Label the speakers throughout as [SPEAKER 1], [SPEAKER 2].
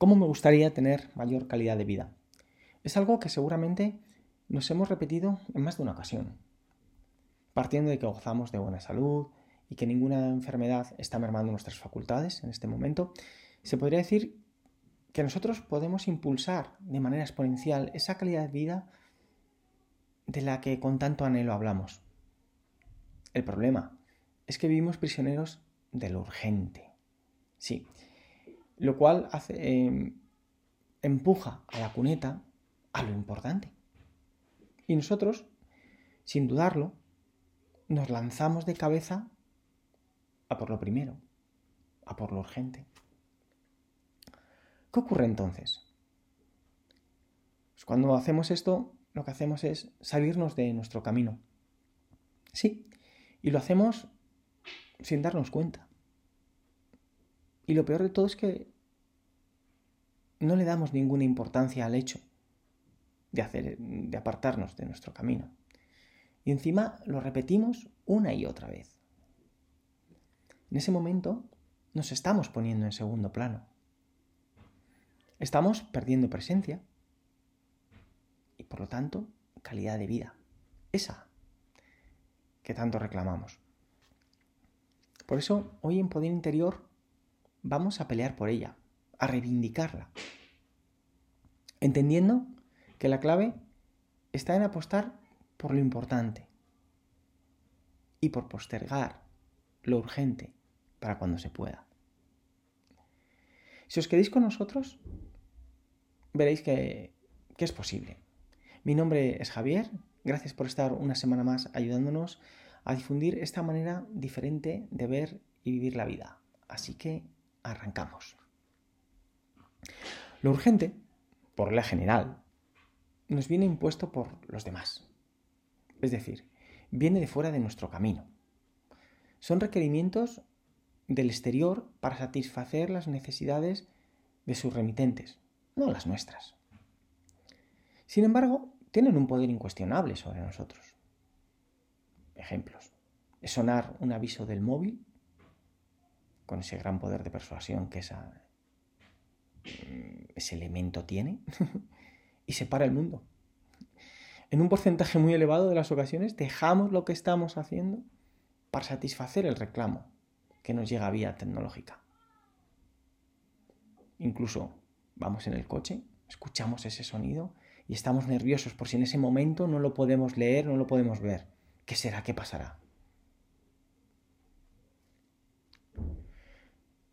[SPEAKER 1] ¿Cómo me gustaría tener mayor calidad de vida? Es algo que seguramente nos hemos repetido en más de una ocasión. Partiendo de que gozamos de buena salud y que ninguna enfermedad está mermando nuestras facultades en este momento, se podría decir que nosotros podemos impulsar de manera exponencial esa calidad de vida de la que con tanto anhelo hablamos. El problema es que vivimos prisioneros de lo urgente. Sí, lo cual hace, em, empuja a la cuneta a lo importante. Y nosotros, sin dudarlo, nos lanzamos de cabeza a por lo primero, a por lo urgente. ¿Qué ocurre entonces? Pues cuando hacemos esto, lo que hacemos es salirnos de nuestro camino. Sí, y lo hacemos sin darnos cuenta. Y lo peor de todo es que no le damos ninguna importancia al hecho de, hacer, de apartarnos de nuestro camino. Y encima lo repetimos una y otra vez. En ese momento nos estamos poniendo en segundo plano. Estamos perdiendo presencia y por lo tanto calidad de vida. Esa que tanto reclamamos. Por eso hoy en Poder Interior vamos a pelear por ella, a reivindicarla, entendiendo que la clave está en apostar por lo importante y por postergar lo urgente para cuando se pueda. Si os queréis con nosotros, veréis que, que es posible. Mi nombre es Javier, gracias por estar una semana más ayudándonos a difundir esta manera diferente de ver y vivir la vida. Así que arrancamos. Lo urgente, por la general, nos viene impuesto por los demás. Es decir, viene de fuera de nuestro camino. Son requerimientos del exterior para satisfacer las necesidades de sus remitentes, no las nuestras. Sin embargo, tienen un poder incuestionable sobre nosotros. Ejemplos. Es sonar un aviso del móvil con ese gran poder de persuasión que esa, ese elemento tiene y separa el mundo. En un porcentaje muy elevado de las ocasiones dejamos lo que estamos haciendo para satisfacer el reclamo que nos llega vía tecnológica. Incluso vamos en el coche, escuchamos ese sonido y estamos nerviosos por si en ese momento no lo podemos leer, no lo podemos ver. ¿Qué será? ¿Qué pasará?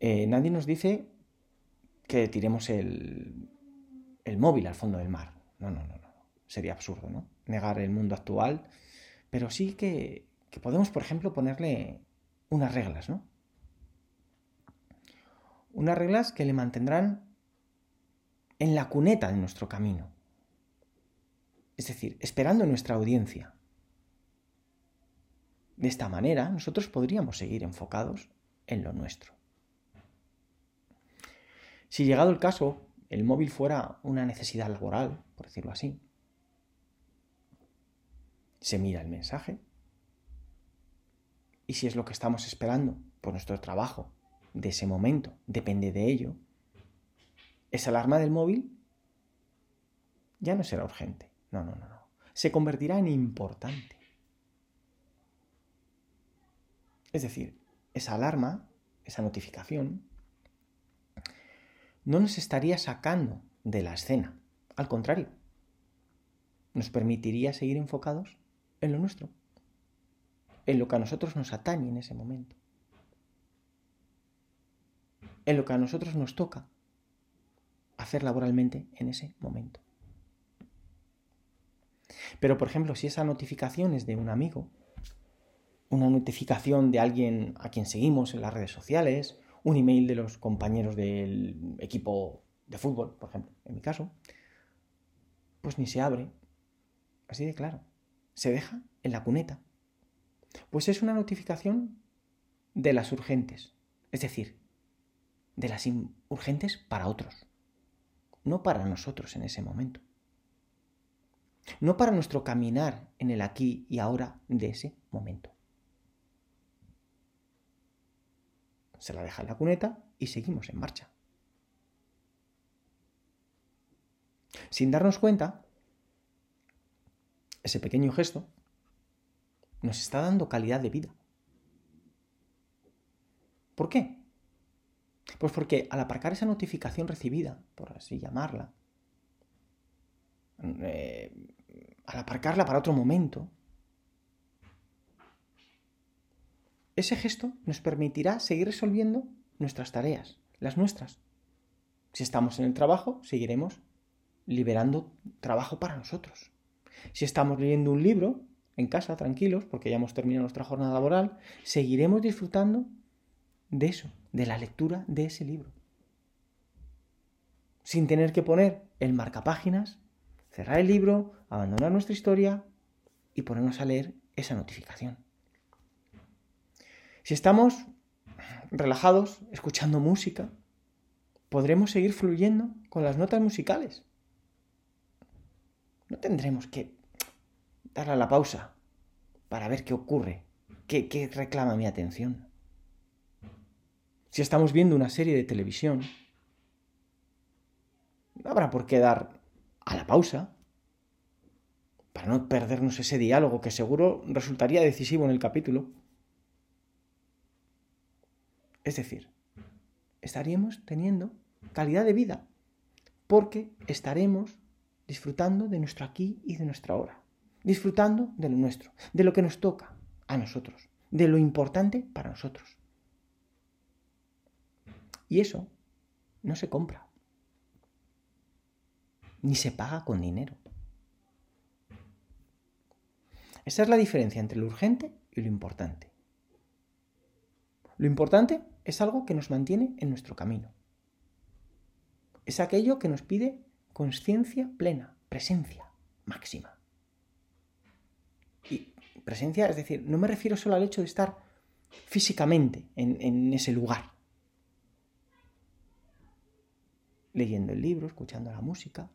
[SPEAKER 1] Eh, nadie nos dice que tiremos el, el móvil al fondo del mar. No, no, no, no. Sería absurdo, ¿no? Negar el mundo actual. Pero sí que, que podemos, por ejemplo, ponerle unas reglas, ¿no? Unas reglas que le mantendrán en la cuneta de nuestro camino. Es decir, esperando nuestra audiencia. De esta manera, nosotros podríamos seguir enfocados en lo nuestro. Si llegado el caso, el móvil fuera una necesidad laboral, por decirlo así, se mira el mensaje y si es lo que estamos esperando por nuestro trabajo de ese momento, depende de ello, esa alarma del móvil ya no será urgente. No, no, no, no. Se convertirá en importante. Es decir, esa alarma, esa notificación, no nos estaría sacando de la escena. Al contrario, nos permitiría seguir enfocados en lo nuestro, en lo que a nosotros nos atañe en ese momento, en lo que a nosotros nos toca hacer laboralmente en ese momento. Pero, por ejemplo, si esa notificación es de un amigo, una notificación de alguien a quien seguimos en las redes sociales, un email de los compañeros del equipo de fútbol, por ejemplo, en mi caso, pues ni se abre. Así de claro. Se deja en la cuneta. Pues es una notificación de las urgentes. Es decir, de las urgentes para otros. No para nosotros en ese momento. No para nuestro caminar en el aquí y ahora de ese momento. Se la deja en la cuneta y seguimos en marcha. sin darnos cuenta, ese pequeño gesto nos está dando calidad de vida. ¿Por qué? Pues porque al aparcar esa notificación recibida, por así llamarla, eh, al aparcarla para otro momento, ese gesto nos permitirá seguir resolviendo nuestras tareas, las nuestras. Si estamos en el trabajo, seguiremos liberando trabajo para nosotros. Si estamos leyendo un libro en casa, tranquilos, porque ya hemos terminado nuestra jornada laboral, seguiremos disfrutando de eso, de la lectura de ese libro. Sin tener que poner el marcapáginas, cerrar el libro, abandonar nuestra historia y ponernos a leer esa notificación. Si estamos relajados, escuchando música, podremos seguir fluyendo con las notas musicales. No tendremos que darle a la pausa para ver qué ocurre, qué, qué reclama mi atención. Si estamos viendo una serie de televisión, no habrá por qué dar a la pausa para no perdernos ese diálogo que seguro resultaría decisivo en el capítulo. Es decir, estaríamos teniendo calidad de vida porque estaremos disfrutando de nuestro aquí y de nuestra hora, disfrutando de lo nuestro, de lo que nos toca a nosotros, de lo importante para nosotros. Y eso no se compra, ni se paga con dinero. Esa es la diferencia entre lo urgente y lo importante. Lo importante es algo que nos mantiene en nuestro camino. Es aquello que nos pide conciencia plena, presencia máxima. Y presencia, es decir, no me refiero solo al hecho de estar físicamente en, en ese lugar, leyendo el libro, escuchando la música,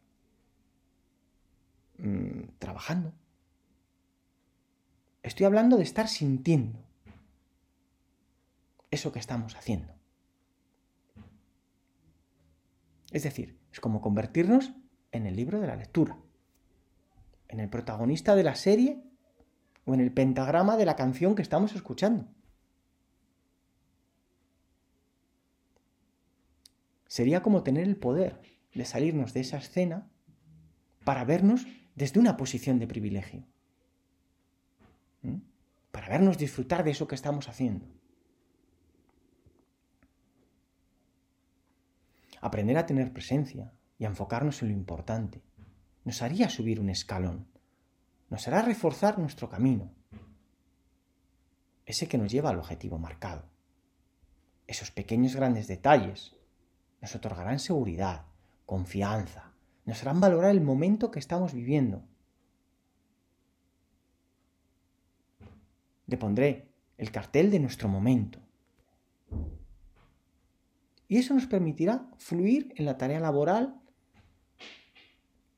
[SPEAKER 1] mmm, trabajando. Estoy hablando de estar sintiendo eso que estamos haciendo. Es decir, es como convertirnos en el libro de la lectura, en el protagonista de la serie o en el pentagrama de la canción que estamos escuchando. sería como tener el poder de salirnos de esa escena para vernos desde una posición de privilegio. Para vernos disfrutar de eso que estamos haciendo. Aprender a tener presencia y a enfocarnos en lo importante nos haría subir un escalón, nos hará reforzar nuestro camino, ese que nos lleva al objetivo marcado. Esos pequeños grandes detalles nos otorgarán seguridad, confianza, nos harán valorar el momento que estamos viviendo. Le pondré el cartel de nuestro momento. Y eso nos permitirá fluir en la tarea laboral,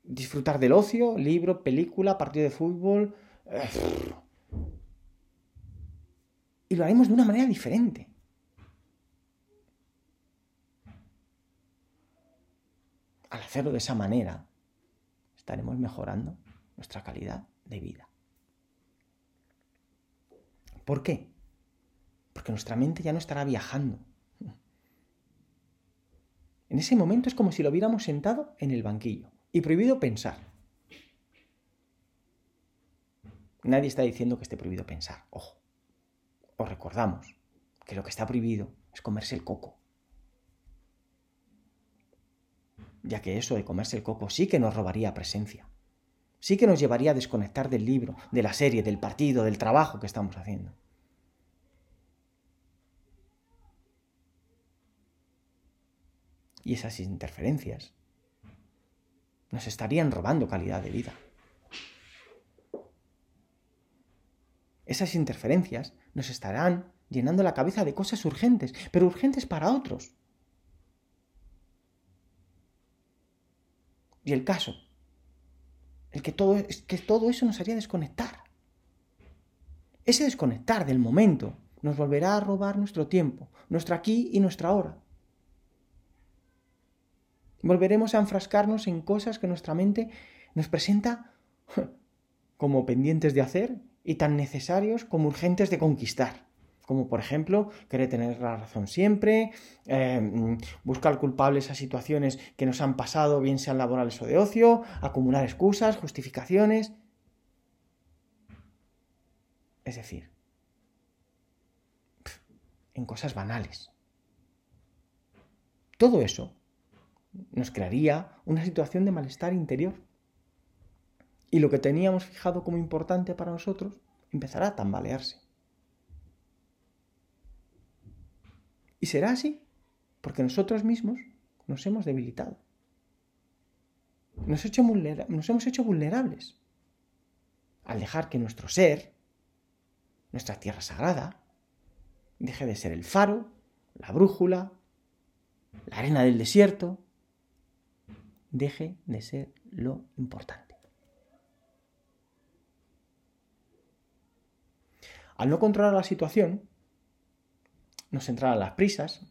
[SPEAKER 1] disfrutar del ocio, libro, película, partido de fútbol. Y lo haremos de una manera diferente. al hacerlo de esa manera, estaremos mejorando nuestra calidad de vida. ¿Por qué? Porque nuestra mente ya no estará viajando. En ese momento es como si lo hubiéramos sentado en el banquillo y prohibido pensar. Nadie está diciendo que esté prohibido pensar, ojo. Os recordamos que lo que está prohibido es comerse el coco. ya que eso de comerse el coco sí que nos robaría presencia, sí que nos llevaría a desconectar del libro, de la serie, del partido, del trabajo que estamos haciendo. Y esas interferencias nos estarían robando calidad de vida. Esas interferencias nos estarán llenando la cabeza de cosas urgentes, pero urgentes para otros. Y el caso, el que todo, que todo eso nos haría desconectar. Ese desconectar del momento nos volverá a robar nuestro tiempo, nuestro aquí y nuestra hora. Volveremos a enfrascarnos en cosas que nuestra mente nos presenta como pendientes de hacer y tan necesarios como urgentes de conquistar. Como por ejemplo, querer tener la razón siempre, eh, buscar culpables a situaciones que nos han pasado, bien sean laborales o de ocio, acumular excusas, justificaciones. Es decir, en cosas banales. Todo eso nos crearía una situación de malestar interior. Y lo que teníamos fijado como importante para nosotros empezará a tambalearse. Y será así porque nosotros mismos nos hemos debilitado. Nos, nos hemos hecho vulnerables al dejar que nuestro ser, nuestra tierra sagrada, deje de ser el faro, la brújula, la arena del desierto, deje de ser lo importante. Al no controlar la situación, nos entrarán las prisas,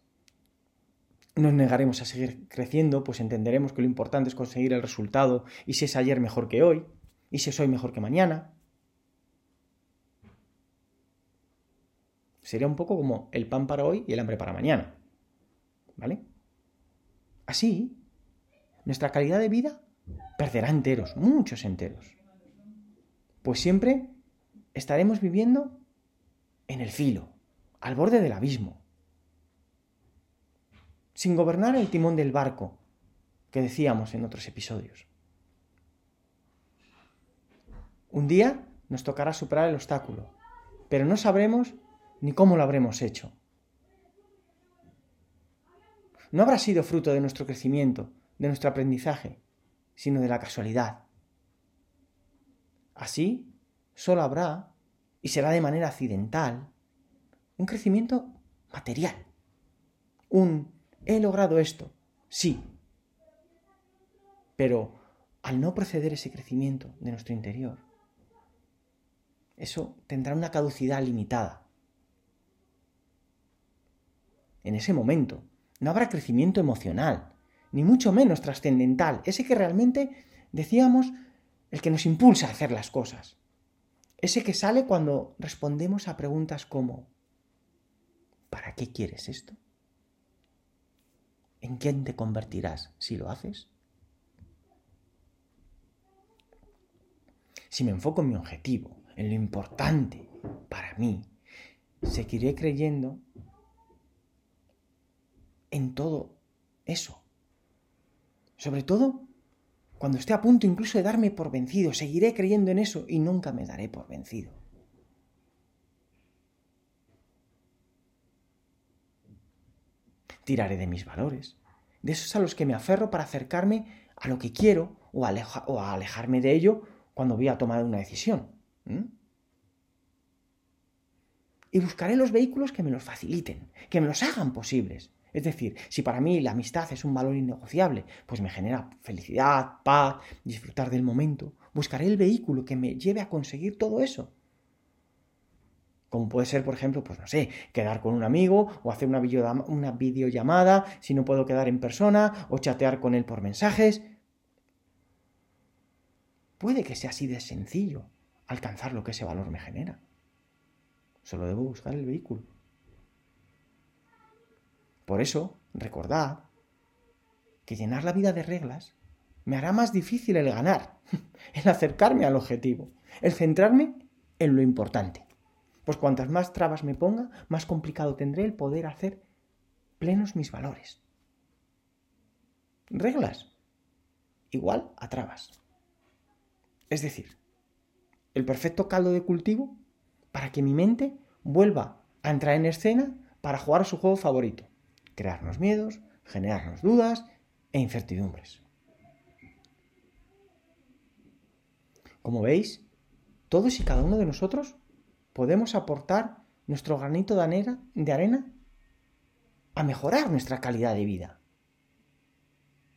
[SPEAKER 1] nos negaremos a seguir creciendo, pues entenderemos que lo importante es conseguir el resultado y si es ayer mejor que hoy, y si es hoy mejor que mañana. Sería un poco como el pan para hoy y el hambre para mañana. ¿Vale? Así, nuestra calidad de vida perderá enteros, muchos enteros. Pues siempre estaremos viviendo en el filo, al borde del abismo, sin gobernar el timón del barco que decíamos en otros episodios. Un día nos tocará superar el obstáculo, pero no sabremos ni cómo lo habremos hecho. No habrá sido fruto de nuestro crecimiento, de nuestro aprendizaje, sino de la casualidad. Así, solo habrá, y será de manera accidental, un crecimiento material. Un he logrado esto, sí. Pero al no proceder ese crecimiento de nuestro interior, eso tendrá una caducidad limitada. En ese momento no habrá crecimiento emocional, ni mucho menos trascendental, ese que realmente decíamos el que nos impulsa a hacer las cosas. Ese que sale cuando respondemos a preguntas como ¿para qué quieres esto? ¿En quién te convertirás si lo haces? Si me enfoco en mi objetivo, en lo importante para mí, seguiré creyendo en todo eso sobre todo, cuando esté a punto incluso de darme por vencido, seguiré creyendo en eso y nunca me daré por vencido. Tiraré de mis valores, de esos a los que me aferro para acercarme a lo que quiero o, a alejarme de ello cuando voy a tomar una decisión. Y buscaré los vehículos que me los faciliten, que me los hagan posibles, es decir, si para mí la amistad es un valor innegociable, pues me genera felicidad, paz, disfrutar del momento, buscaré el vehículo que me lleve a conseguir todo eso. Como puede ser, por ejemplo, pues no sé, quedar con un amigo o hacer una, una videollamada si no puedo quedar en persona o chatear con él por mensajes. Puede que sea así de sencillo alcanzar lo que ese valor me genera. Solo debo buscar el vehículo. Por eso, recordad que llenar la vida de reglas me hará más difícil el ganar, el acercarme al objetivo, el centrarme en lo importante. Pues cuantas más trabas me ponga, más complicado tendré el poder hacer plenos mis valores. Reglas igual a trabas. Es decir, el perfecto caldo de cultivo para que mi mente vuelva a entrar en escena para jugar a su juego favorito, crearnos miedos, generarnos dudas e incertidumbres. Como veis, todos y cada uno de nosotros podemos aportar nuestro granito de arena, a mejorar nuestra calidad de vida.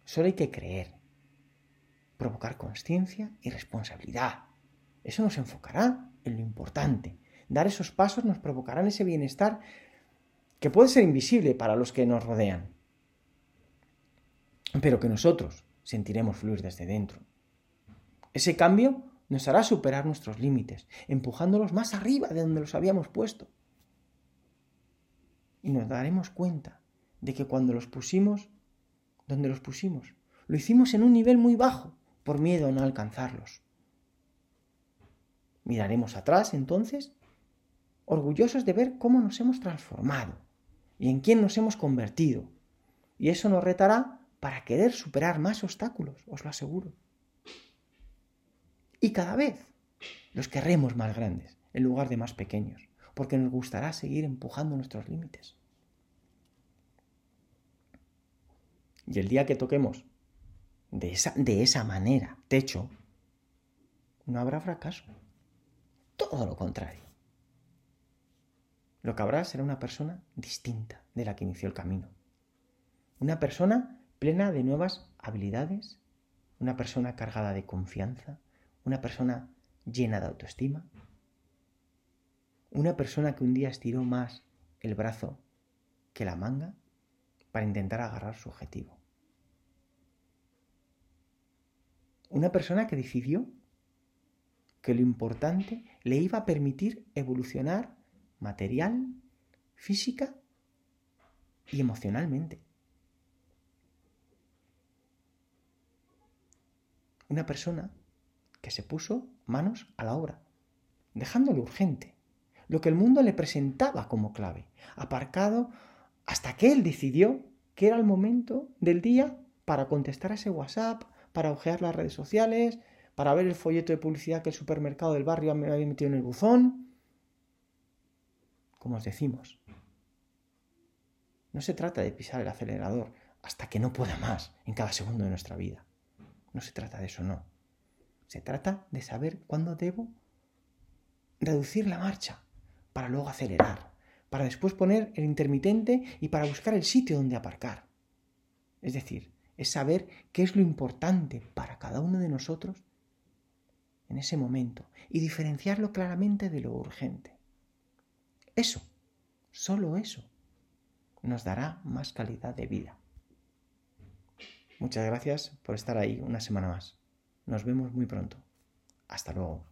[SPEAKER 1] Solo hay que creer, provocar conciencia y responsabilidad. Eso nos enfocará en lo importante. Dar esos pasos nos provocarán ese bienestar que puede ser invisible para los que nos rodean. pero que nosotros sentiremos fluir desde dentro. Ese cambio nos hará superar nuestros límites, empujándolos más arriba de donde los habíamos puesto. Y nos daremos cuenta de que cuando los pusimos, donde los pusimos, lo hicimos en un nivel muy bajo, por miedo a no alcanzarlos. Miraremos atrás entonces, orgullosos de ver cómo nos hemos transformado y en quién nos hemos convertido. Y eso nos retará para querer superar más obstáculos, os lo aseguro. Y cada vez los querremos más grandes en lugar de más pequeños, porque nos gustará seguir empujando nuestros límites. Y el día que toquemos de esa, de esa manera techo, no habrá fracaso. Todo lo contrario. Lo que habrá será una persona distinta de la que inició el camino. Una persona plena de nuevas habilidades, una persona cargada de confianza, una persona llena de autoestima, una persona que un día estiró más el brazo que la manga para intentar agarrar su objetivo. Una persona que decidió que lo importante le iba a permitir evolucionar material, física y emocionalmente. Una persona que se puso manos a la obra, dejándolo urgente, lo que el mundo le presentaba como clave, aparcado hasta que él decidió que era el momento del día para contestar a ese WhatsApp, para ojear las redes sociales, para ver el folleto de publicidad que el supermercado del barrio me había metido en el buzón. Como os decimos, no se trata de pisar el acelerador hasta que no pueda más en cada segundo de nuestra vida. No se trata de eso, no. Se trata de saber cuándo debo reducir la marcha para luego acelerar, para después poner el intermitente y para buscar el sitio donde aparcar. Es decir, es saber qué es lo importante para cada uno de nosotros en ese momento y diferenciarlo claramente de lo urgente. Eso, solo eso, nos dará más calidad de vida. Muchas gracias por estar ahí una semana más. Nos vemos muy pronto. Hasta luego.